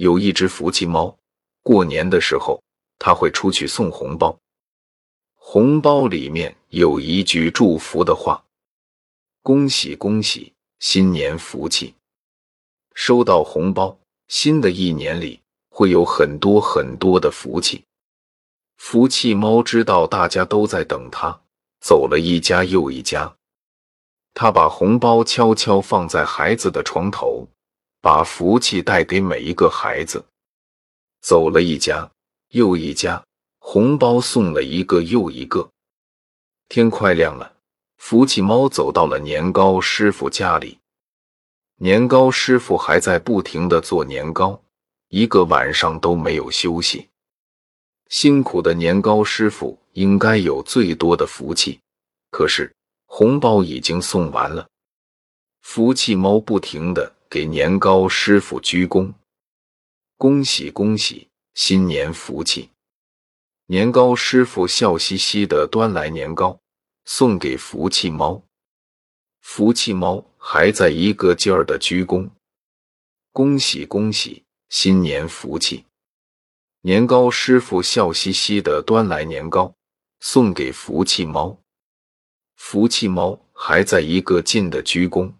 有一只福气猫，过年的时候，它会出去送红包。红包里面有一句祝福的话：“恭喜恭喜，新年福气。”收到红包，新的一年里会有很多很多的福气。福气猫知道大家都在等它，走了一家又一家。他把红包悄悄放在孩子的床头，把福气带给每一个孩子。走了一家又一家，红包送了一个又一个。天快亮了，福气猫走到了年糕师傅家里。年糕师傅还在不停的做年糕，一个晚上都没有休息。辛苦的年糕师傅应该有最多的福气，可是。红包已经送完了，福气猫不停的给年糕师傅鞠躬，恭喜恭喜，新年福气！年糕师傅笑嘻嘻的端来年糕，送给福气猫。福气猫还在一个劲儿的鞠躬，恭喜恭喜，新年福气！年糕师傅笑嘻嘻的端来年糕，送给福气猫。福气猫还在一个劲的鞠躬，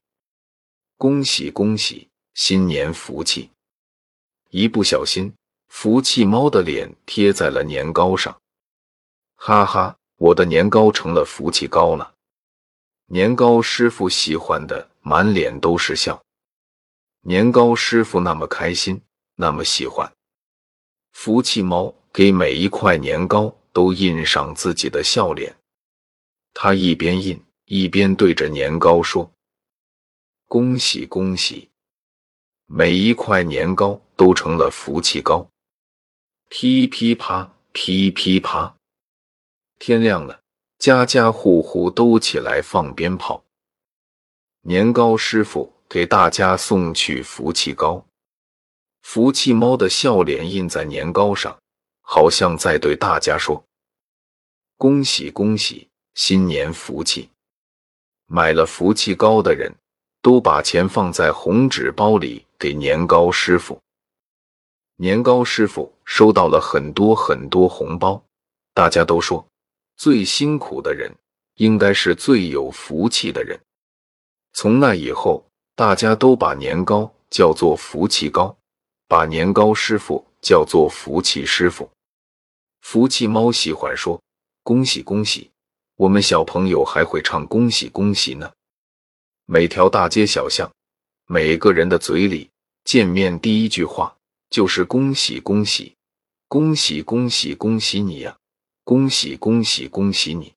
恭喜恭喜，新年福气！一不小心，福气猫的脸贴在了年糕上，哈哈，我的年糕成了福气糕了。年糕师傅喜欢的满脸都是笑，年糕师傅那么开心，那么喜欢。福气猫给每一块年糕都印上自己的笑脸。他一边印一边对着年糕说：“恭喜恭喜，每一块年糕都成了福气糕。”噼噼啪，噼噼啪，天亮了，家家户户都起来放鞭炮。年糕师傅给大家送去福气糕，福气猫的笑脸印在年糕上，好像在对大家说：“恭喜恭喜。”新年福气，买了福气糕的人都把钱放在红纸包里给年糕师傅。年糕师傅收到了很多很多红包，大家都说最辛苦的人应该是最有福气的人。从那以后，大家都把年糕叫做福气糕，把年糕师傅叫做福气师傅。福气猫喜欢说恭喜恭喜。我们小朋友还会唱恭喜恭喜呢。每条大街小巷，每个人的嘴里，见面第一句话就是恭喜恭喜，恭喜恭喜恭喜你呀，恭喜恭喜恭喜你。